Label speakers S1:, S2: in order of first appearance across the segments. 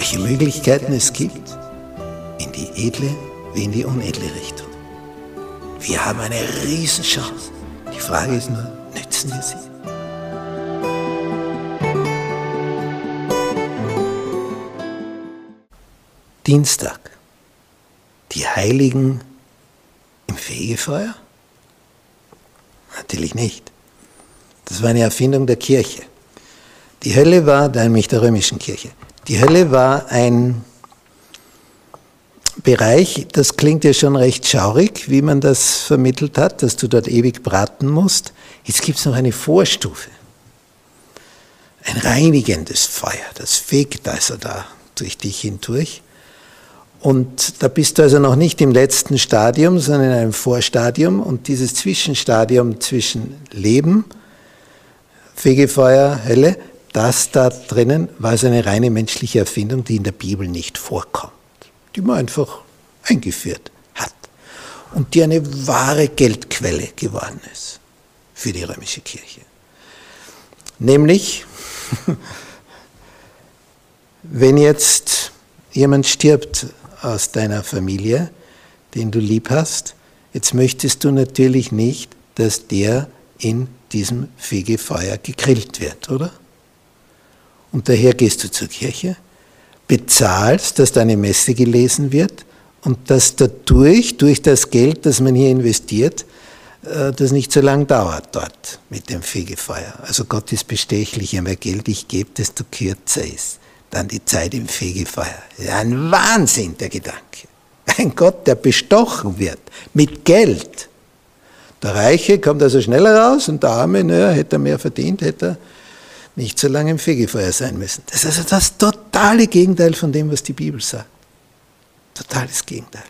S1: welche Möglichkeiten es gibt, in die edle wie in die unedle Richtung. Wir haben eine Riesenchance. Die Frage ist nur, nützen wir sie? Dienstag. Die Heiligen im Fegefeuer? Natürlich nicht. Das war eine Erfindung der Kirche. Die Hölle war, nämlich der römischen Kirche, die Hölle war ein Bereich, das klingt ja schon recht schaurig, wie man das vermittelt hat, dass du dort ewig braten musst. Jetzt gibt es noch eine Vorstufe. Ein reinigendes Feuer, das fegt also da durch dich hindurch. Und da bist du also noch nicht im letzten Stadium, sondern in einem Vorstadium. Und dieses Zwischenstadium zwischen Leben, Fegefeuer, Hölle, das da drinnen war also eine reine menschliche Erfindung, die in der Bibel nicht vorkommt, die man einfach eingeführt hat und die eine wahre Geldquelle geworden ist für die römische Kirche. Nämlich, wenn jetzt jemand stirbt aus deiner Familie, den du lieb hast, jetzt möchtest du natürlich nicht, dass der in diesem Fegefeuer gegrillt wird, oder? Und daher gehst du zur Kirche, bezahlst, dass deine Messe gelesen wird und dass dadurch, durch das Geld, das man hier investiert, äh, das nicht so lang dauert dort mit dem Fegefeuer. Also Gott ist bestechlich, je mehr Geld ich gebe, desto kürzer ist dann die Zeit im Fegefeuer. Ein Wahnsinn, der Gedanke. Ein Gott, der bestochen wird mit Geld. Der Reiche kommt also schneller raus und der Arme, naja, hätte er mehr verdient, hätte er nicht so lange im Fegefeuer sein müssen. Das ist also das totale Gegenteil von dem, was die Bibel sagt. Totales Gegenteil.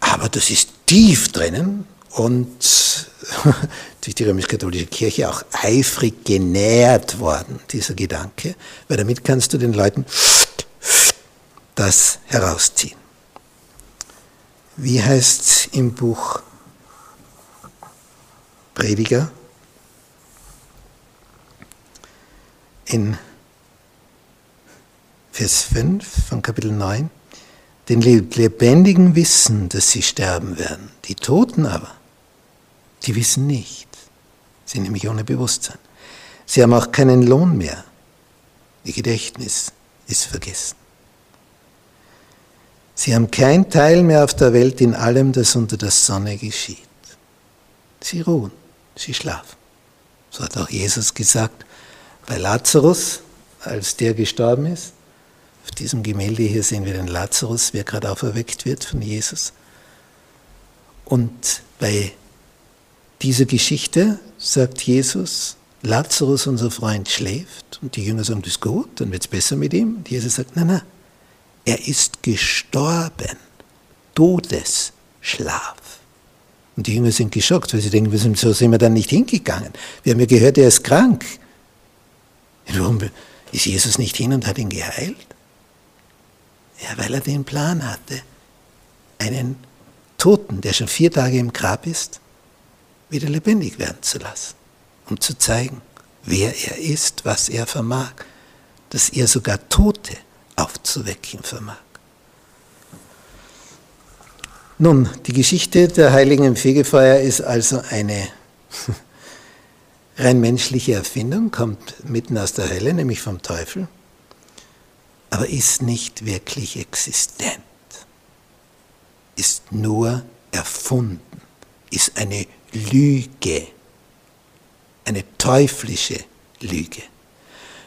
S1: Aber das ist tief drinnen und durch die römisch-katholische Kirche auch eifrig genährt worden, dieser Gedanke, weil damit kannst du den Leuten das herausziehen. Wie heißt es im Buch Prediger? In Vers 5 von Kapitel 9. Den Lebendigen wissen, dass sie sterben werden, die Toten aber die wissen nicht. Sie sind nämlich ohne Bewusstsein. Sie haben auch keinen Lohn mehr. Ihr Gedächtnis ist vergessen. Sie haben kein Teil mehr auf der Welt in allem, das unter der Sonne geschieht. Sie ruhen, sie schlafen. So hat auch Jesus gesagt bei Lazarus, als der gestorben ist. Auf diesem Gemälde hier sehen wir den Lazarus, wer gerade auferweckt wird von Jesus. Und bei dieser Geschichte sagt Jesus, Lazarus, unser Freund, schläft und die Jünger sagen, das ist gut, dann wird es besser mit ihm. Und Jesus sagt, nein, nein, er ist gestorben, Todesschlaf. Und die Jünger sind geschockt, weil sie denken, so sind wir dann nicht hingegangen. Wir haben ja gehört, er ist krank. Warum ist Jesus nicht hin und hat ihn geheilt? Ja, weil er den Plan hatte, einen Toten, der schon vier Tage im Grab ist, wieder lebendig werden zu lassen, um zu zeigen, wer er ist, was er vermag, dass er sogar Tote aufzuwecken vermag. Nun, die Geschichte der Heiligen im Fegefeuer ist also eine rein menschliche Erfindung, kommt mitten aus der Hölle, nämlich vom Teufel, aber ist nicht wirklich existent, ist nur erfunden, ist eine Lüge, eine teuflische Lüge.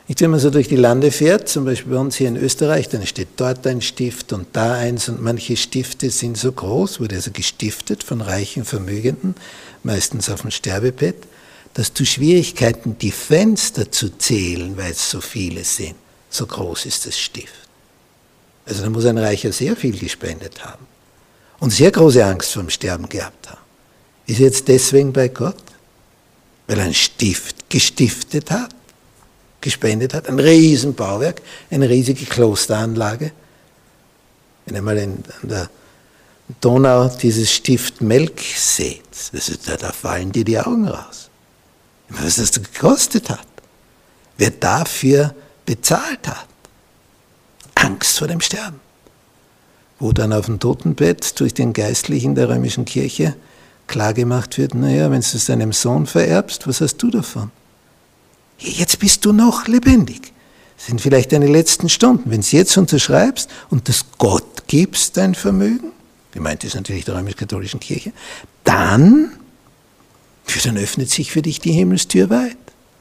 S1: Nicht, wenn man so durch die Lande fährt, zum Beispiel bei uns hier in Österreich, dann steht dort ein Stift und da eins und manche Stifte sind so groß, wurde also gestiftet von reichen Vermögenden, meistens auf dem Sterbebett, dass du Schwierigkeiten, die Fenster zu zählen, weil es so viele sind. So groß ist das Stift. Also da muss ein Reicher sehr viel gespendet haben und sehr große Angst vor dem Sterben gehabt haben. Ist jetzt deswegen bei Gott? Weil ein Stift gestiftet hat, gespendet hat, ein Riesenbauwerk, eine riesige Klosteranlage. Wenn ihr mal in, an der Donau dieses Stift Melk seht, das ist, da fallen dir die Augen raus. Was das gekostet hat. Wer dafür bezahlt hat. Angst vor dem Sterben. Wo dann auf dem Totenbett durch den Geistlichen der römischen Kirche klargemacht wird, naja, wenn du es deinem Sohn vererbst, was hast du davon? Jetzt bist du noch lebendig. Das sind vielleicht deine letzten Stunden. Wenn du es jetzt unterschreibst und das Gott gibst, dein Vermögen, gemeint ist natürlich der römisch-katholischen Kirche, dann, dann öffnet sich für dich die Himmelstür weit.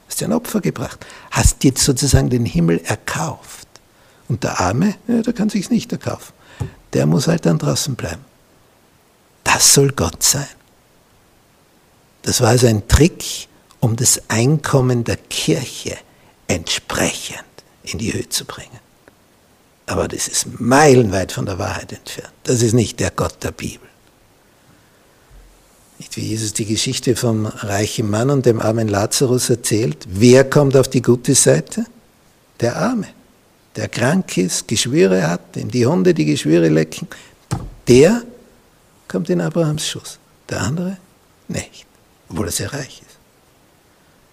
S1: Hast dir ein Opfer gebracht. Hast jetzt sozusagen den Himmel erkauft. Und der Arme, ja, der kann sich's nicht erkaufen. Der muss halt dann draußen bleiben. Das soll Gott sein. Das war also ein Trick, um das Einkommen der Kirche entsprechend in die Höhe zu bringen. Aber das ist meilenweit von der Wahrheit entfernt. Das ist nicht der Gott der Bibel. Nicht wie Jesus die Geschichte vom reichen Mann und dem armen Lazarus erzählt. Wer kommt auf die gute Seite? Der Arme, der krank ist, Geschwüre hat, dem die Hunde die Geschwüre lecken. Der kommt in Abrahams Schuss. Der andere nicht obwohl er sehr reich ist.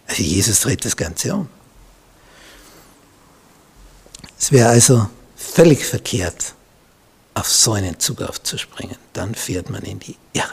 S1: Also Jesus dreht das Ganze um. Es wäre also völlig verkehrt, auf so einen Zug aufzuspringen. Dann fährt man in die Irre.